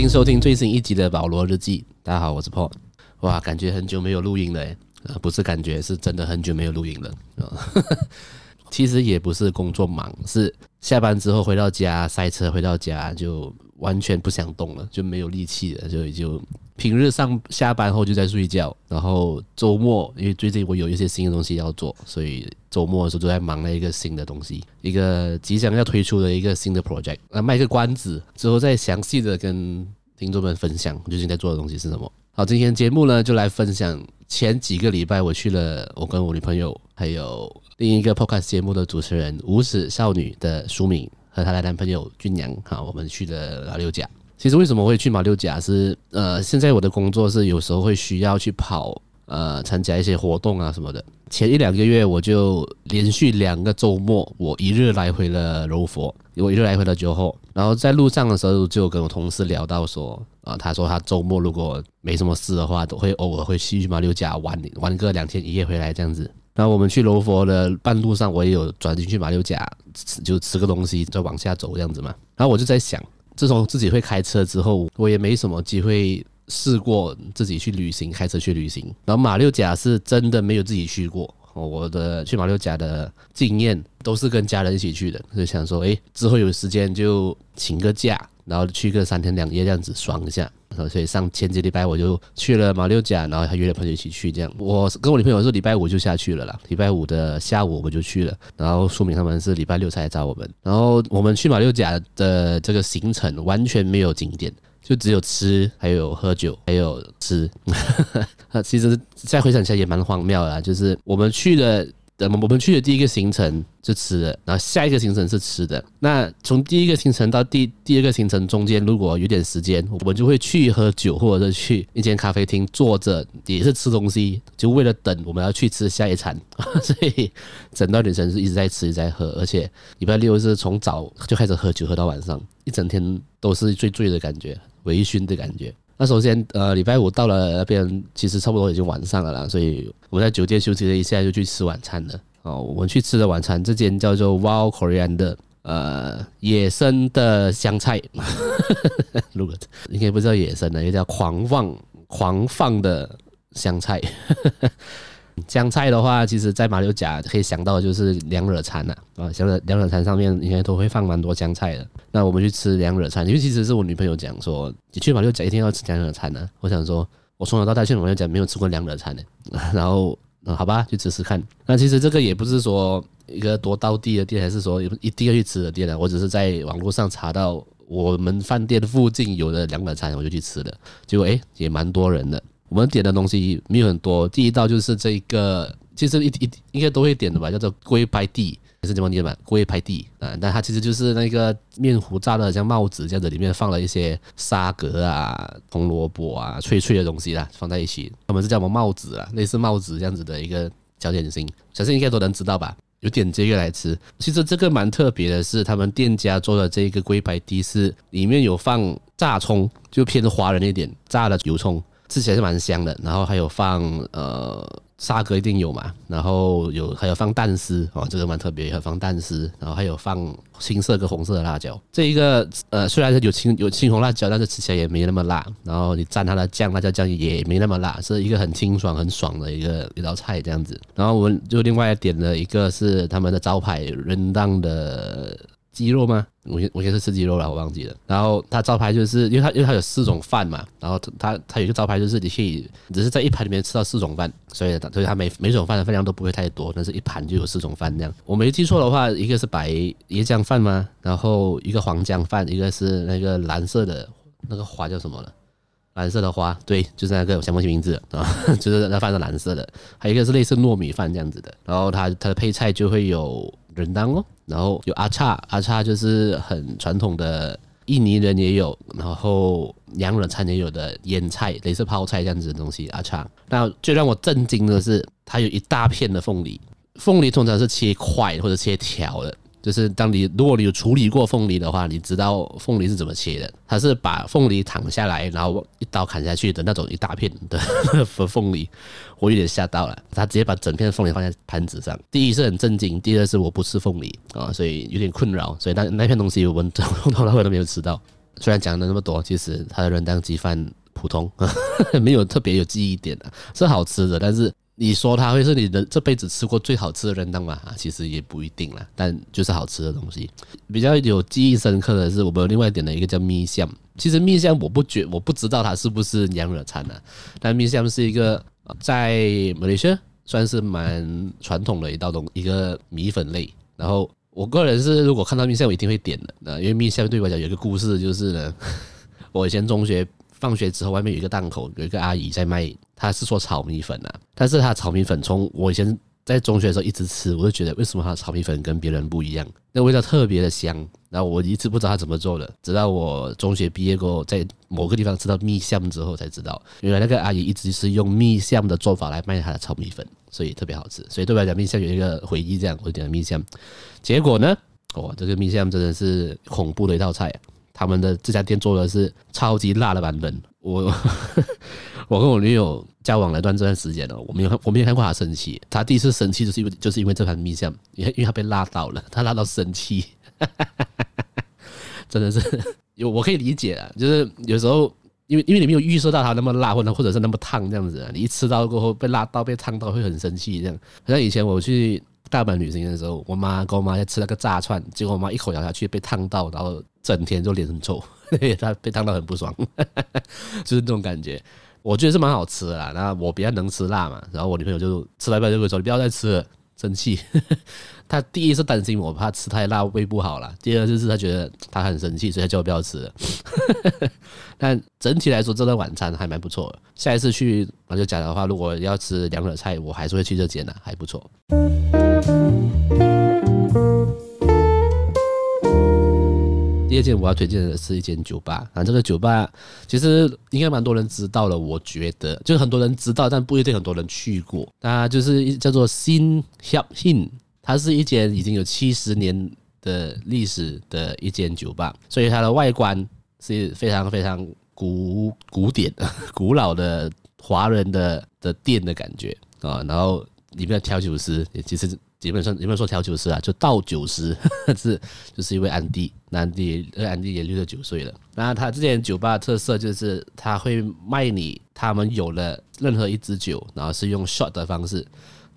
欢迎收听最新一集的《保罗日记》。大家好，我是 Paul。哇，感觉很久没有录音了诶，不是感觉，是真的很久没有录音了。其实也不是工作忙，是下班之后回到家塞车，回到家就完全不想动了，就没有力气了，所以就平日上下班后就在睡觉，然后周末因为最近我有一些新的东西要做，所以周末的时候都在忙那一个新的东西，一个即将要推出的一个新的 project，那卖个关子，之后再详细的跟听众们分享最近在做的东西是什么。好，今天节目呢就来分享前几个礼拜我去了，我跟我女朋友还有。另一个 podcast 节目的主持人无耻少女的书敏和她的男朋友俊阳，好，我们去了老六家。其实为什么会去马六甲是，呃，现在我的工作是有时候会需要去跑，呃，参加一些活动啊什么的。前一两个月我就连续两个周末，我一日来回了柔佛，我一日来回了酒后。然后在路上的时候就跟我同事聊到说，啊，他说他周末如果没什么事的话，都会偶尔会去马六甲玩玩个两天一夜回来这样子。然后我们去柔佛的半路上，我也有转进去马六甲，就吃个东西，再往下走这样子嘛。然后我就在想，自从自己会开车之后，我也没什么机会试过自己去旅行，开车去旅行。然后马六甲是真的没有自己去过，我的去马六甲的经验都是跟家人一起去的，就想说，哎，之后有时间就请个假，然后去个三天两夜这样子爽一下。所以上前几礼拜我就去了马六甲，然后还约了朋友一起去。这样，我跟我女朋友是礼拜五就下去了啦。礼拜五的下午我们就去了，然后说明他们是礼拜六才来找我们。然后我们去马六甲的这个行程完全没有景点，就只有吃，还有喝酒，还有吃。其实再回想起来也蛮荒谬的，就是我们去了。我们我们去的第一个行程是吃的，然后下一个行程是吃的。那从第一个行程到第第二个行程中间，如果有点时间，我们就会去喝酒，或者是去一间咖啡厅坐着，也是吃东西，就为了等我们要去吃下一餐。所以整段旅程是一直在吃，一直在喝，而且礼拜六是从早就开始喝酒，喝到晚上，一整天都是醉醉的感觉，微醺的感觉。那首先，呃，礼拜五到了那边，其实差不多已经晚上了啦，所以我们在酒店休息了一下，就去吃晚餐了。哦，我们去吃的晚餐，这间叫做 Wild Korean 的，呃，野生的香菜，如果应该不叫野生的，应该叫狂放狂放的香菜。香菜的话，其实，在马六甲可以想到的就是凉惹餐呐，啊，想着凉惹餐上面应该都会放蛮多香菜的。那我们去吃凉惹餐，因为其实是我女朋友讲说，你去马六甲一定要吃凉惹餐呢。我想说，我从小到大去马六甲没有吃过凉惹餐的，然后，嗯，好吧，去吃吃看。那其实这个也不是说一个多到地的店，还是说一定要去吃的店啊。我只是在网络上查到我们饭店附近有的凉惹餐，我就去吃了。结果诶，也蛮多人的。我们点的东西没有很多，第一道就是这个，其实一一应该都会点的吧，叫做龟拍地，还是怎么念嘛？龟拍地啊，但它其实就是那个面糊炸的像帽子这样子，里面放了一些沙葛啊、红萝卜啊、脆脆的东西啦，放在一起，他们是叫什么帽子啊？类似帽子这样子的一个小点心，相信应该都能知道吧？有点这个来吃，其实这个蛮特别的是，他们店家做的这个龟拍地是里面有放炸葱，就偏华人一点，炸的油葱。吃起来是蛮香的，然后还有放呃沙葛一定有嘛，然后有还有放蛋丝哦，这个蛮特别，还有放蛋丝，然后还有放青色跟红色的辣椒。这一个呃虽然是有青有青红辣椒，但是吃起来也没那么辣。然后你蘸它的酱，辣椒酱也没那么辣，是一个很清爽很爽的一个一道菜这样子。然后我们就另外点了一个是他们的招牌人当的。鸡肉吗？我先我先是吃鸡肉了，我忘记了。然后它招牌就是因为它因为它有四种饭嘛，然后它它有一个招牌就是你可以只是在一盘里面吃到四种饭，所以所以它每每种饭的分量都不会太多，但是一盘就有四种饭那样。我没记错的话，一个是白椰浆饭吗？然后一个黄姜饭，一个是那个蓝色的那个花叫什么了？蓝色的花，对，就是那个我想不起名字啊，就是那饭是蓝色的。还有一个是类似糯米饭这样子的，然后它它的配菜就会有。人当哦，然后有阿叉，阿叉就是很传统的印尼人也有，然后凉惹餐也有的腌菜，类似泡菜这样子的东西。阿叉，那最让我震惊的是，它有一大片的凤梨，凤梨通常是切块或者切条的。就是当你如果你有处理过凤梨的话，你知道凤梨是怎么切的。它是把凤梨躺下来，然后一刀砍下去的那种一大片的凤梨，我有点吓到了。他直接把整片凤梨放在盘子上，第一是很震惊，第二是我不吃凤梨啊，所以有点困扰。所以那那片东西我们从头到尾都没有吃到。虽然讲了那么多，其实它的仁当鸡饭普通，没有特别有记忆点的，是好吃的。但是你说它会是你的这辈子吃过最好吃的人当吗？其实也不一定啦。但就是好吃的东西。比较有记忆深刻的是，我们另外点的一个叫蜜香。其实蜜香我不觉我不知道它是不是娘惹餐啊，但蜜香是一个在马来西亚算是蛮传统的一道东一个米粉类。然后我个人是如果看到蜜香我一定会点的，那因为蜜香对我来讲有一个故事，就是呢，我以前中学。放学之后，外面有一个档口，有一个阿姨在卖，她是做炒米粉啊。但是她炒米粉，从我以前在中学的时候一直吃，我就觉得为什么她炒米粉跟别人不一样？那味道特别的香。然后我一直不知道她怎么做的，直到我中学毕业过后，在某个地方吃到蜜香之后，才知道原来那个阿姨一直是用蜜香的做法来卖她的炒米粉，所以特别好吃。所以对我来讲，蜜香有一个回忆，这样我点了蜜香。结果呢，哦，这个蜜香真的是恐怖的一道菜啊。他们的这家店做的是超级辣的版本。我 我跟我女友交往了一段这段时间了，我没有我没有看过她生气。她第一次生气就是因为就是因为这盘面酱，因为因为她被辣到了，她辣到生气，真的是有我可以理解啊。就是有时候因为因为你没有预设到它那么辣，或者或者是那么烫这样子，你一吃到过后被辣到被烫到会很生气这样。好像以前我去大阪旅行的时候，我妈跟我妈在吃那个炸串，结果我妈一口咬下去被烫到，然后。整天就脸很臭，她被烫到很不爽，就是那种感觉。我觉得是蛮好吃的啦。那我比较能吃辣嘛，然后我女朋友就吃了一半就会说：“你不要再吃了，生气。”他第一是担心我怕吃太辣胃不好啦，第二就是他觉得他很生气，所以他叫我不要吃。但整体来说，这顿晚餐还蛮不错的。下一次去马六甲的话，如果要吃凉的菜，我还是会去这间的，还不错。第二间我要推荐的是一间酒吧啊，这个酒吧其实应该蛮多人知道了，我觉得就是很多人知道，但不一定很多人去过。它就是叫做 Sin Hiap Hin，它是一间已经有七十年的历史的一间酒吧，所以它的外观是非常非常古古典、古老的华人的的店的感觉啊，然后里面的调酒师也其实。基本上有没有说调酒师啊？就倒酒师 是，就是一位安迪，安迪，呃，安迪也六十九岁了。那他之前酒吧特色就是他会卖你，他们有了任何一支酒，然后是用 shot 的方式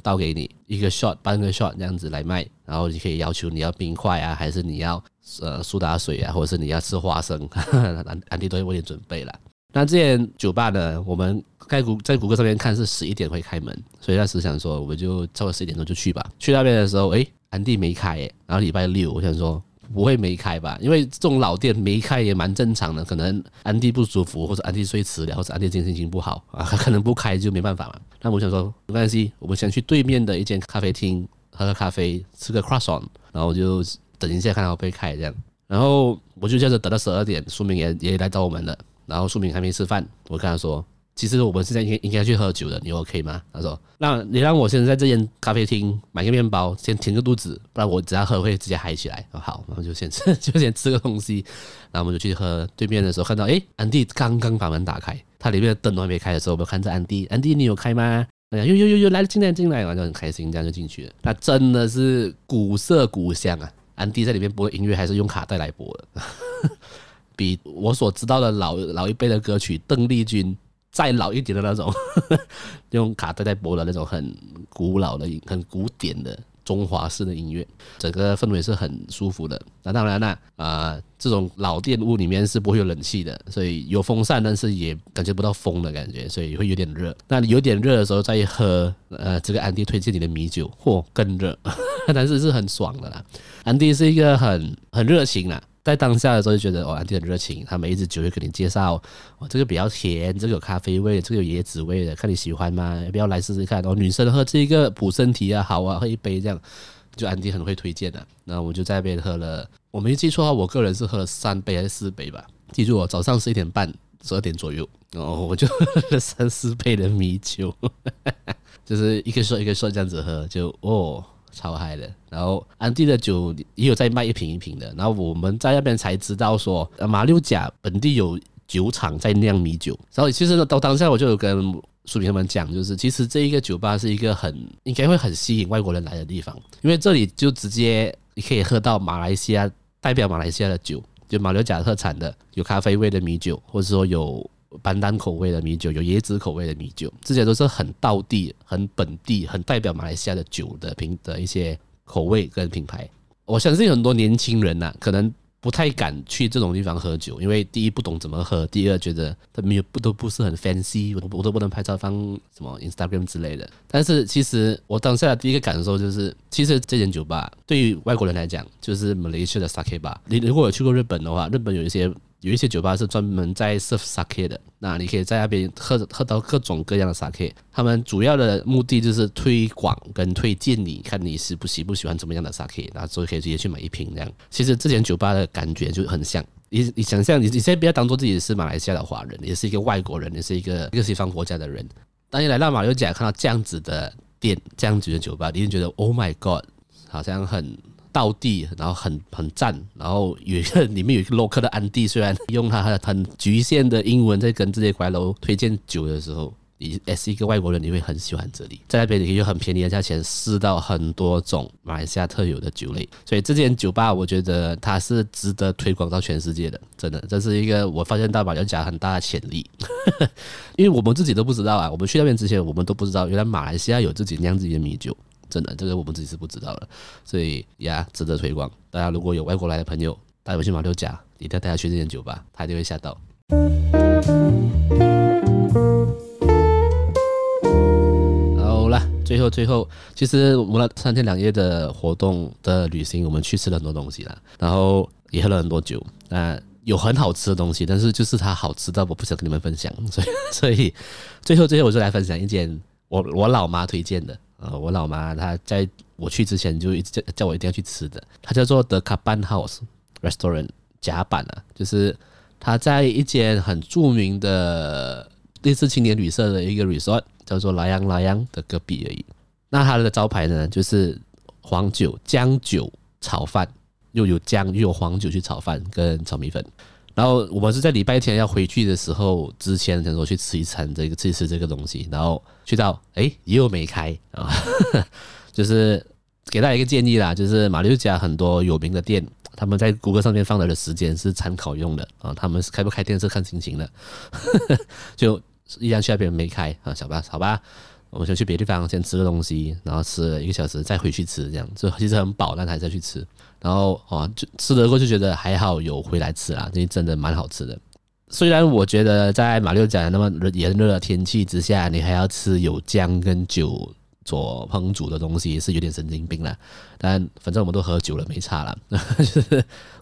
倒给你一个 shot，半个 shot 这样子来卖，然后你可以要求你要冰块啊，还是你要呃苏打水啊，或者是你要吃花生，安安迪都会为你准备了。那这间酒吧呢，我们在谷在谷歌上面看是十一点会开门，所以那时想说，我们就超过十一点钟就去吧。去那边的时候，诶，安迪没开，然后礼拜六，我想说不会没开吧，因为这种老店没开也蛮正常的，可能安迪不舒服，或者安迪睡迟了，或者安迪今天心情不好啊，他可能不开就没办法嘛。那我想说没关系，我们先去对面的一间咖啡厅喝个咖啡，吃个 croissant，然后我就等一下看到会开这样，然后我就这样子等到十二点，书明也也来找我们了。然后书明还没吃饭，我跟他说：“其实我们现在应该应该去喝酒的，你 OK 吗？”他说：“那你让我现在在这间咖啡厅买个面包，先填个肚子，不然我只要喝会直接嗨起来。”好，然后就先吃，就先吃个东西，然后我们就去喝。对面的时候看到，诶，安迪刚刚把门打开，他里面的灯都还没开的时候，我们看着安迪，安迪你有开吗？哎呀，呦呦呦呦，来了进来进来，然后就很开心，这样就进去了。那真的是古色古香啊！安迪在里面播音乐还是用卡带来播的。比我所知道的老老一辈的歌曲，邓丽君再老一点的那种，用卡带在播的那种很古老的、很古典的中华式的音乐，整个氛围是很舒服的。那当然了，啊、这种老店屋里面是不会有冷气的，所以有风扇，但是也感觉不到风的感觉，所以会有点热。那你有点热的时候再喝，呃，这个安迪推荐你的米酒，嚯，更热，但是是很爽的啦。安迪是一个很很热情啦。在当下的时候就觉得哦，安迪很热情，他每一支酒会给你介绍，哦，这个比较甜，这个有咖啡味，这个有椰子味的，看你喜欢吗？要不要来试试看？哦，女生喝这一个补身体啊，好啊，喝一杯这样，就安迪很会推荐的。那我就在那边喝了，我没记错的话，我个人是喝了三杯还是四杯吧？记住哦，早上十一点半、十二点左右，哦，我就喝了三四杯的米酒，就是一个说一个说这样子喝，就哦。超嗨的，然后安迪的酒也有在卖一瓶一瓶的，然后我们在那边才知道说，马六甲本地有酒厂在酿米酒，然后其实到当下我就有跟书明他们讲，就是其实这一个酒吧是一个很应该会很吸引外国人来的地方，因为这里就直接你可以喝到马来西亚代表马来西亚的酒。就马六甲特产的，有咖啡味的米酒，或者说有班丹口味的米酒，有椰子口味的米酒，这些都是很道地、很本地、很代表马来西亚的酒的品的一些口味跟品牌。我相信很多年轻人呐、可能。不太敢去这种地方喝酒，因为第一不懂怎么喝，第二觉得他没有不都不是很 fancy，我都我都不能拍照放什么 Instagram 之类的。但是其实我当下的第一个感受就是，其实这间酒吧对于外国人来讲，就是 Malaysia 的 Sake Bar。你如果有去过日本的话，日本有一些。有一些酒吧是专门在 serve sake 的，那你可以在那边喝喝到各种各样的 sake。他们主要的目的就是推广跟推荐你，看你喜不喜不喜欢怎么样的 sake，然后就可以直接去买一瓶这样。其实这间酒吧的感觉就很像，你你想象你你现在不要当做自己是马来西亚的华人，也是一个外国人，也是一个一个西方国家的人。当你来到马六甲看到这样子的店，这样子的酒吧，你就觉得 Oh my God，好像很。道地，然后很很赞，然后有一个里面有一个 local 的安迪，虽然用他很局限的英文在跟这些怪楼推荐酒的时候，你也是一个外国人，你会很喜欢这里，在那边你可以用很便宜的价钱试到很多种马来西亚特有的酒类，所以这间酒吧我觉得它是值得推广到全世界的，真的，这是一个我发现到马六甲很大的潜力，因为我们自己都不知道啊，我们去那边之前我们都不知道，原来马来西亚有自己酿自己的米酒。真的，这个我们自己是不知道的，所以呀，值得推广。大家如果有外国来的朋友带回去马六甲，一定要带他去这间酒吧，他一定会吓到。好了，最后最后，其实我们三天两夜的活动的旅行，我们去吃了很多东西了，然后也喝了很多酒。那有很好吃的东西，但是就是它好吃到我不想跟你们分享，所以所以最后最后我就来分享一间我我老妈推荐的。呃，我老妈她在我去之前就一直叫叫我一定要去吃的，它叫做 The Kaban House Restaurant 甲板啊，就是它在一间很著名的类似青年旅社的一个 resort 叫做莱阳莱阳的隔壁而已。那它的招牌呢，就是黄酒姜酒炒饭，又有姜又有黄酒去炒饭跟炒米粉。然后我们是在礼拜天要回去的时候之前想说去吃一餐这个吃一吃这个东西，然后去到哎又没开啊，就是给大家一个建议啦，就是马六甲很多有名的店，他们在谷歌上面放的时间是参考用的啊，他们是开不开店是看心情的，就一样去那边没开啊，小吧好吧，我们先去别的地方先吃个东西，然后吃了一个小时再回去吃，这样就其实很饱，但还是要去吃。然后哦，就吃了过就觉得还好，有回来吃啊，这真的蛮好吃的。虽然我觉得在马六甲那么炎热的天气之下，你还要吃有姜跟酒做烹煮的东西，是有点神经病了。但反正我们都喝酒了，没差了，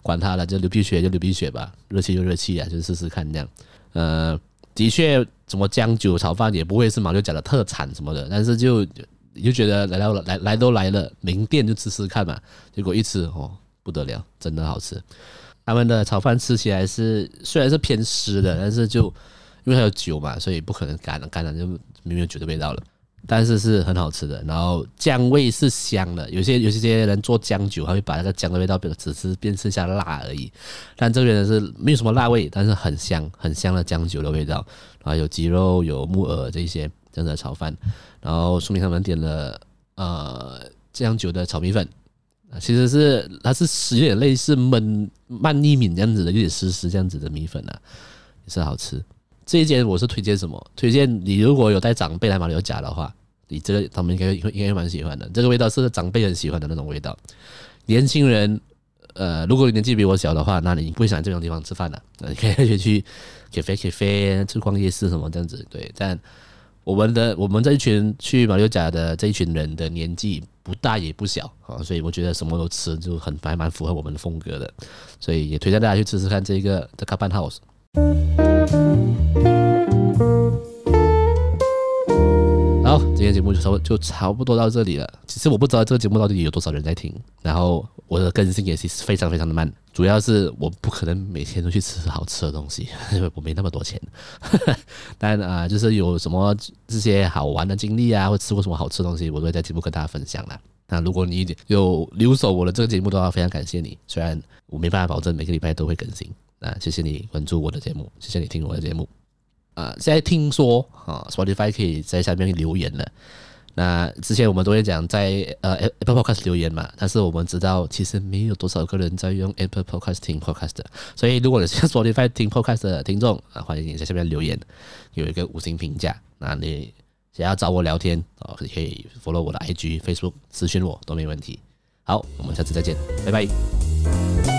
管他了，就流鼻血就流鼻血吧，热气就热气啊，就试试看这样。呃，的确，什么姜酒炒饭也不会是马六甲的特产什么的，但是就。你就觉得来到了来来都来了，名店就吃吃看嘛。结果一吃哦，不得了，真的好吃。他们的炒饭吃起来是虽然是偏湿的，但是就因为还有酒嘛，所以不可能干了，干了就没有酒的味道了。但是是很好吃的，然后姜味是香的。有些有些些人做姜酒，还会把那个姜的味道变只是变剩下辣而已。但这边的是没有什么辣味，但是很香很香的姜酒的味道。然后有鸡肉，有木耳这些。这样的炒饭，然后说明他们点了呃酱酒的炒米粉，其实是它是有点类似焖慢意米这样子的，有点湿湿这样子的米粉啊，也是好吃。这一间我是推荐什么？推荐你如果有带长辈来马六甲的话，你这个他们应该应该应该蛮喜欢的。这个味道是长辈很喜欢的那种味道。年轻人，呃，如果你年纪比我小的话，那你不会想这种地方吃饭的，你可以去去咖啡咖啡去逛夜市什么这样子，对，但。我们的我们这一群去马六甲的这一群人的年纪不大也不小啊，所以我觉得什么都吃就很还蛮符合我们的风格的，所以也推荐大家去吃吃看这个 The Caban House。今天节目就差不就差不多到这里了。其实我不知道这个节目到底有多少人在听，然后我的更新也是非常非常的慢。主要是我不可能每天都去吃好吃的东西，因为我没那么多钱。但啊，就是有什么这些好玩的经历啊，或吃过什么好吃的东西，我都会在节目跟大家分享啦。那如果你有留守我的这个节目的话，非常感谢你。虽然我没办法保证每个礼拜都会更新，那谢谢你关注我的节目，谢谢你听我的节目。啊，现在听说啊，Spotify 可以在下面留言了。那之前我们都会讲在呃 Apple Podcast 留言嘛，但是我们知道其实没有多少个人在用 Apple Podcast 听 Podcast，所以如果你是 Spotify 听 Podcast 的听众啊，欢迎你在下面留言，有一个五星评价。那你想要找我聊天哦，可以 follow 我的 IG、Facebook 私讯我都没问题。好，我们下次再见，拜拜。